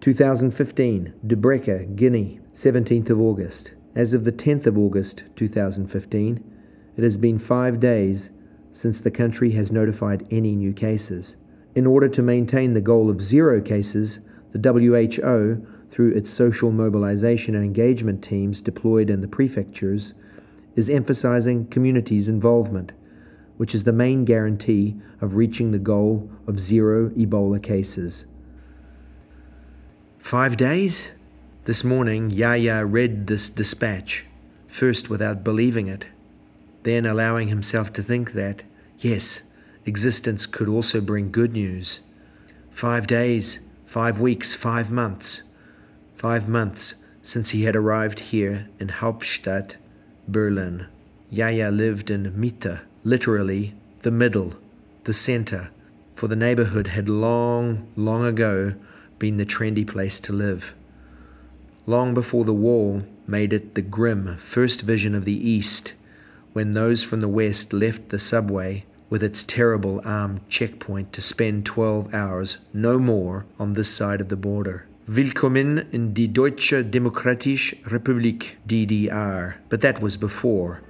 2015, Dubreka, Guinea, 17th of August. As of the 10th of August 2015, it has been five days since the country has notified any new cases. In order to maintain the goal of zero cases, the WHO, through its social mobilization and engagement teams deployed in the prefectures, is emphasizing communities' involvement, which is the main guarantee of reaching the goal of zero Ebola cases. Five days? This morning, Yahya read this dispatch, first without believing it, then allowing himself to think that, yes, existence could also bring good news. Five days, five weeks, five months. Five months since he had arrived here in Hauptstadt, Berlin. Yahya lived in Mitte, literally the middle, the center, for the neighborhood had long, long ago been the trendy place to live. Long before the wall made it the grim first vision of the East, when those from the West left the subway with its terrible armed checkpoint to spend 12 hours, no more, on this side of the border. Willkommen in die Deutsche Demokratische Republik, DDR. But that was before.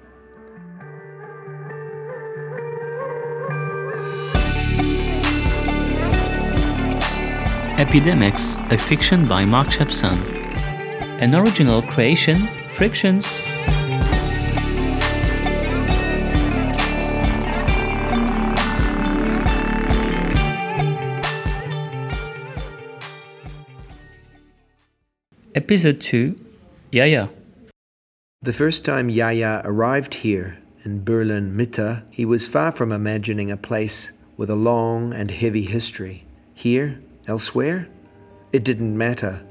Epidemics, a fiction by Mark Shepson. An original creation, Frictions. Episode 2 Yahya. The first time Yahya arrived here in Berlin Mitte, he was far from imagining a place with a long and heavy history. Here, elsewhere, it didn't matter.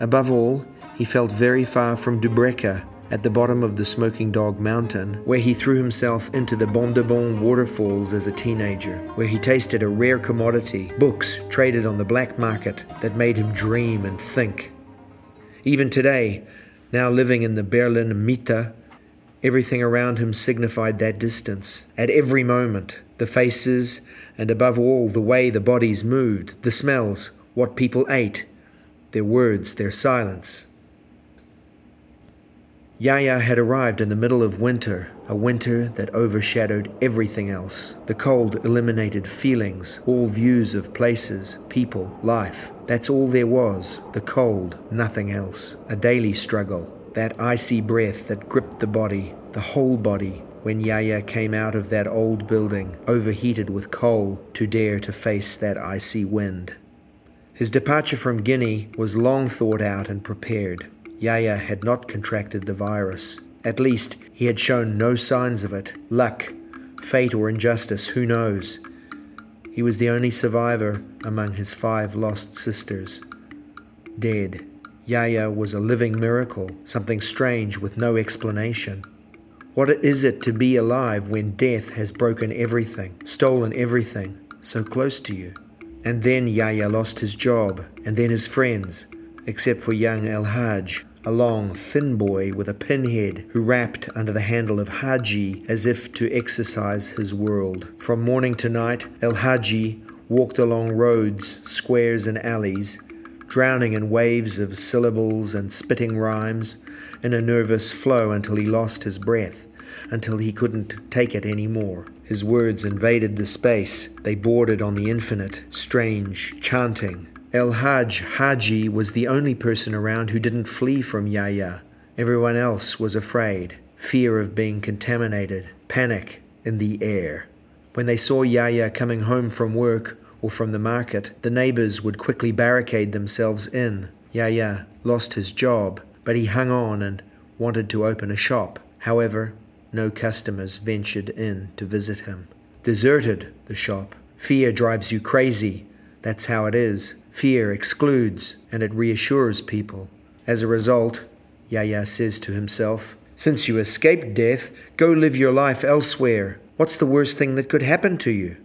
Above all, he felt very far from Dubreka, at the bottom of the Smoking Dog Mountain, where he threw himself into the Bondebon waterfalls as a teenager, where he tasted a rare commodity, books traded on the black market that made him dream and think. Even today, now living in the Berlin Mitte, everything around him signified that distance. At every moment, the faces, and above all, the way the bodies moved, the smells, what people ate, their words, their silence. Yahya had arrived in the middle of winter, a winter that overshadowed everything else. The cold eliminated feelings, all views of places, people, life. That's all there was the cold, nothing else. A daily struggle, that icy breath that gripped the body, the whole body, when Yahya came out of that old building, overheated with coal, to dare to face that icy wind. His departure from Guinea was long thought out and prepared. Yahya had not contracted the virus. At least, he had shown no signs of it. Luck, fate, or injustice, who knows? He was the only survivor among his five lost sisters. Dead. Yahya was a living miracle, something strange with no explanation. What is it to be alive when death has broken everything, stolen everything, so close to you? And then Yahya lost his job, and then his friends, except for young El Hajj, a long, thin boy with a pinhead who rapped under the handle of Haji as if to exercise his world. From morning to night, El Haji walked along roads, squares, and alleys, drowning in waves of syllables and spitting rhymes, in a nervous flow until he lost his breath, until he couldn't take it any more. His words invaded the space, they bordered on the infinite, strange, chanting, El Hajj Haji was the only person around who didn't flee from Yahya. Everyone else was afraid, fear of being contaminated, panic in the air. When they saw Yahya coming home from work or from the market, the neighbors would quickly barricade themselves in. Yahya lost his job, but he hung on and wanted to open a shop. However, no customers ventured in to visit him. Deserted, the shop. Fear drives you crazy. That's how it is. Fear excludes and it reassures people. As a result, Yahya says to himself, Since you escaped death, go live your life elsewhere. What's the worst thing that could happen to you?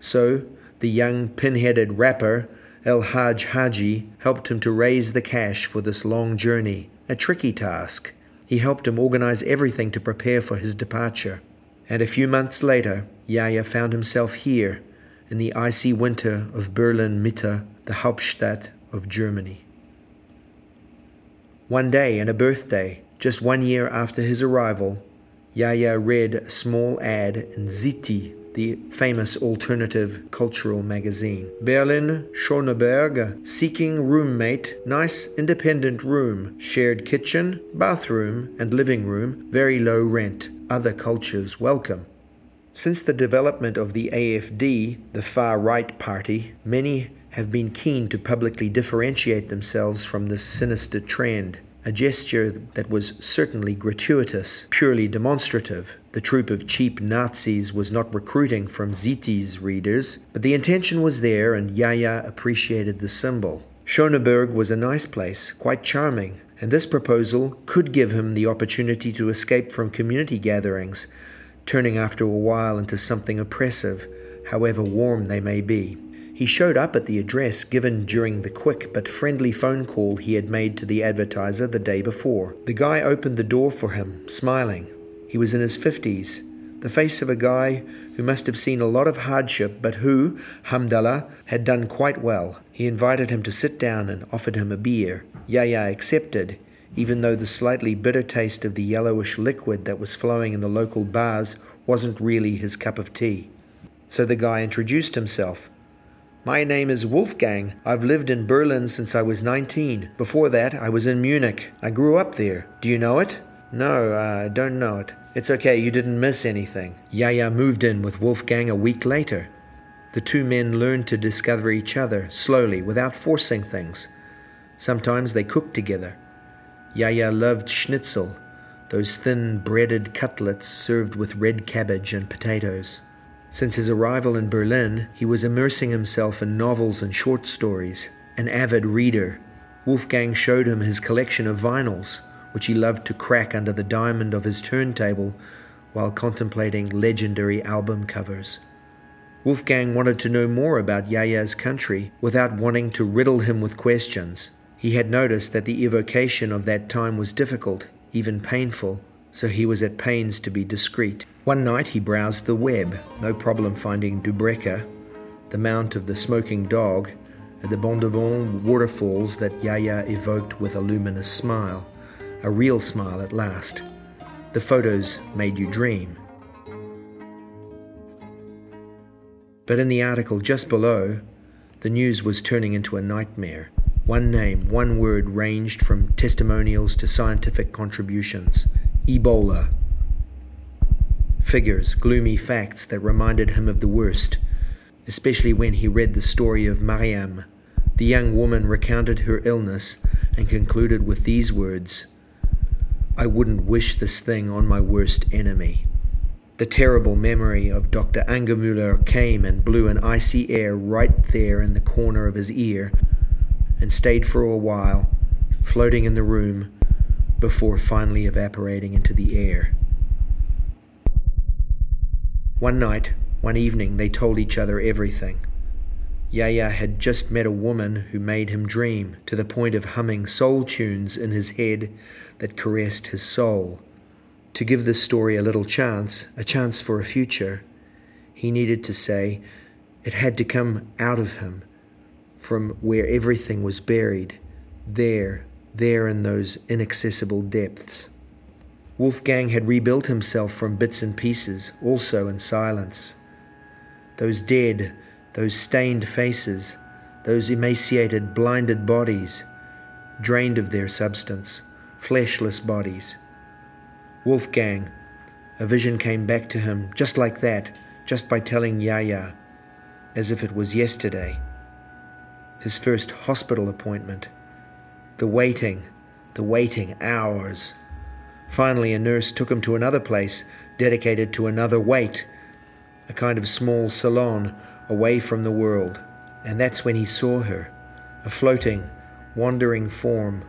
So, the young pin headed rapper, El Hajj Haji, helped him to raise the cash for this long journey, a tricky task. He helped him organize everything to prepare for his departure. And a few months later, Yahya found himself here, in the icy winter of Berlin Mitte, the Hauptstadt of Germany. One day, and a birthday, just one year after his arrival, Yaya read a small ad in Zitty, the famous alternative cultural magazine. Berlin, Schöneberg, seeking roommate, nice independent room, shared kitchen, bathroom, and living room, very low rent, other cultures welcome. Since the development of the AFD, the far right party, many have been keen to publicly differentiate themselves from this sinister trend a gesture that was certainly gratuitous, purely demonstrative. The troop of cheap Nazis was not recruiting from Zitty's readers, but the intention was there and Yaya appreciated the symbol. Schöneberg was a nice place, quite charming, and this proposal could give him the opportunity to escape from community gatherings, turning after a while into something oppressive, however warm they may be. He showed up at the address given during the quick but friendly phone call he had made to the advertiser the day before. The guy opened the door for him, smiling. He was in his fifties, the face of a guy who must have seen a lot of hardship, but who, hamdallah, had done quite well. He invited him to sit down and offered him a beer. Yaya accepted, even though the slightly bitter taste of the yellowish liquid that was flowing in the local bars wasn't really his cup of tea. So the guy introduced himself. My name is Wolfgang. I've lived in Berlin since I was 19. Before that, I was in Munich. I grew up there. Do you know it? No, I don't know it. It's okay, you didn't miss anything. Yaya moved in with Wolfgang a week later. The two men learned to discover each other slowly without forcing things. Sometimes they cooked together. Yaya loved schnitzel, those thin breaded cutlets served with red cabbage and potatoes. Since his arrival in Berlin, he was immersing himself in novels and short stories. An avid reader, Wolfgang showed him his collection of vinyls, which he loved to crack under the diamond of his turntable while contemplating legendary album covers. Wolfgang wanted to know more about Yaya's country without wanting to riddle him with questions. He had noticed that the evocation of that time was difficult, even painful, so he was at pains to be discreet. One night he browsed the web, no problem finding Dubreka, the mount of the smoking dog, and the Bondebon waterfalls that Yaya evoked with a luminous smile, a real smile at last. The photos made you dream. But in the article just below, the news was turning into a nightmare. One name, one word ranged from testimonials to scientific contributions Ebola figures, gloomy facts that reminded him of the worst, especially when he read the story of Mariam. The young woman recounted her illness and concluded with these words I wouldn't wish this thing on my worst enemy. The terrible memory of Dr. Angermüller came and blew an icy air right there in the corner of his ear and stayed for a while, floating in the room before finally evaporating into the air. One night, one evening, they told each other everything. Yaya had just met a woman who made him dream to the point of humming soul tunes in his head that caressed his soul. To give this story a little chance, a chance for a future, he needed to say it had to come out of him, from where everything was buried, there, there in those inaccessible depths. Wolfgang had rebuilt himself from bits and pieces, also in silence. Those dead, those stained faces, those emaciated, blinded bodies, drained of their substance, fleshless bodies. Wolfgang, a vision came back to him just like that, just by telling Yaya, as if it was yesterday. His first hospital appointment. The waiting, the waiting hours Finally, a nurse took him to another place dedicated to another wait, a kind of small salon away from the world. And that's when he saw her, a floating, wandering form,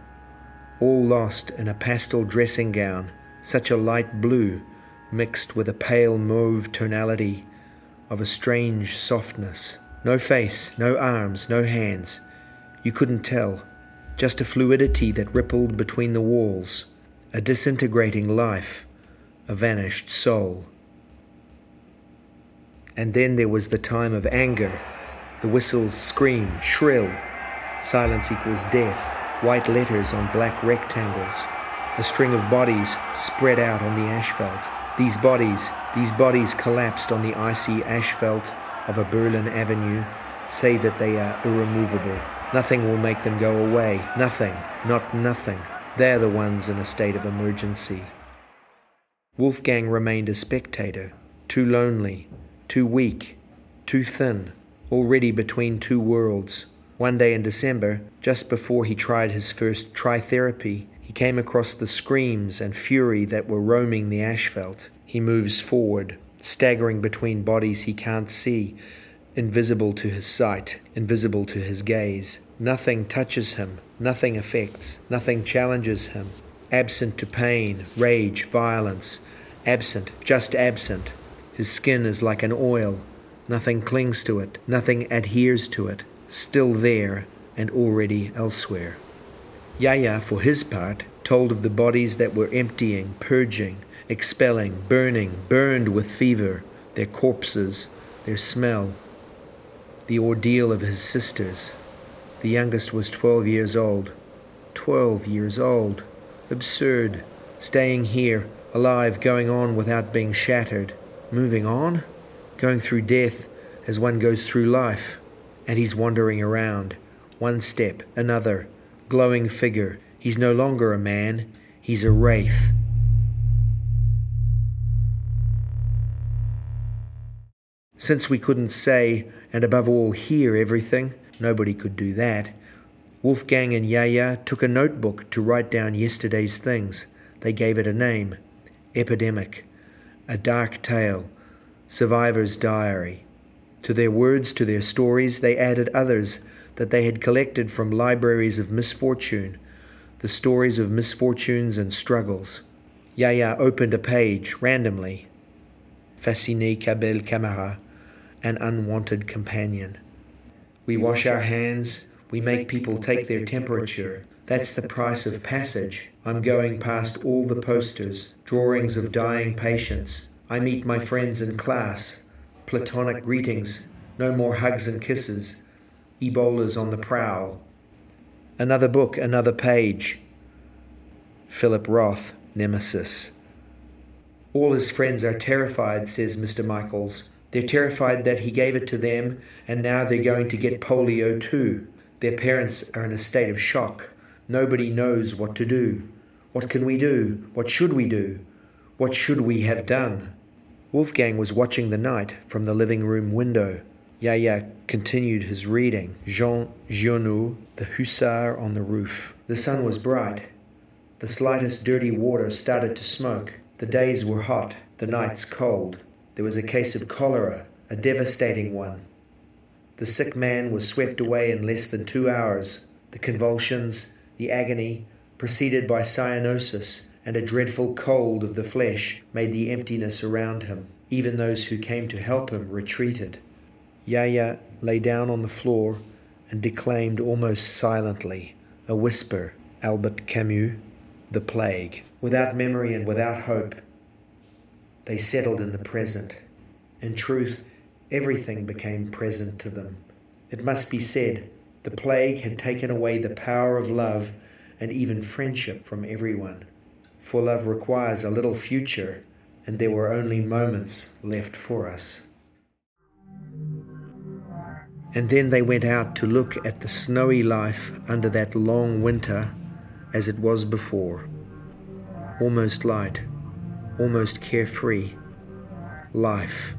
all lost in a pastel dressing gown, such a light blue mixed with a pale mauve tonality of a strange softness. No face, no arms, no hands. You couldn't tell, just a fluidity that rippled between the walls a disintegrating life, a vanished soul. And then there was the time of anger. The whistles scream, shrill, Silence equals death, white letters on black rectangles. A string of bodies spread out on the asphalt. These bodies, these bodies collapsed on the icy asphalt of a Berlin avenue, say that they are irremovable. Nothing will make them go away. Nothing, not nothing. They're the ones in a state of emergency. Wolfgang remained a spectator, too lonely, too weak, too thin, already between two worlds. One day in December, just before he tried his first tritherapy, he came across the screams and fury that were roaming the asphalt. He moves forward, staggering between bodies he can't see, invisible to his sight, invisible to his gaze. Nothing touches him, nothing affects, nothing challenges him. Absent to pain, rage, violence, absent, just absent. His skin is like an oil. Nothing clings to it, nothing adheres to it, still there and already elsewhere. Yaya, for his part, told of the bodies that were emptying, purging, expelling, burning, burned with fever, their corpses, their smell, the ordeal of his sisters. The youngest was twelve years old. Twelve years old. Absurd. Staying here, alive, going on without being shattered. Moving on? Going through death as one goes through life. And he's wandering around. One step, another. Glowing figure. He's no longer a man, he's a wraith. Since we couldn't say, and above all hear everything, nobody could do that. Wolfgang and Yaya took a notebook to write down yesterday's things. They gave it a name Epidemic, a dark tale, survivor's diary. To their words, to their stories, they added others that they had collected from libraries of misfortune, the stories of misfortunes and struggles. Yaya opened a page randomly. Fasciné Cabel Camara, an unwanted companion. We wash our hands, we make people take their temperature. That's the price of passage. I'm going past all the posters, drawings of dying patients. I meet my friends in class. Platonic greetings, no more hugs and kisses. Ebola's on the prowl. Another book, another page. Philip Roth, Nemesis. All his friends are terrified, says Mr. Michaels. They're terrified that he gave it to them and now they're going to get polio too. Their parents are in a state of shock. Nobody knows what to do. What can we do? What should we do? What should we have done? Wolfgang was watching the night from the living room window. Yaya continued his reading. Jean Giono, the hussar on the roof. The sun was bright. The slightest dirty water started to smoke. The days were hot, the nights cold. There was a case of cholera, a devastating one. The sick man was swept away in less than two hours. The convulsions, the agony, preceded by cyanosis and a dreadful cold of the flesh, made the emptiness around him. Even those who came to help him retreated. Yaya lay down on the floor and declaimed almost silently, a whisper, Albert Camus, The Plague. Without memory and without hope, they settled in the present. In truth, everything became present to them. It must be said, the plague had taken away the power of love and even friendship from everyone. For love requires a little future, and there were only moments left for us. And then they went out to look at the snowy life under that long winter as it was before. Almost light, almost carefree. Life.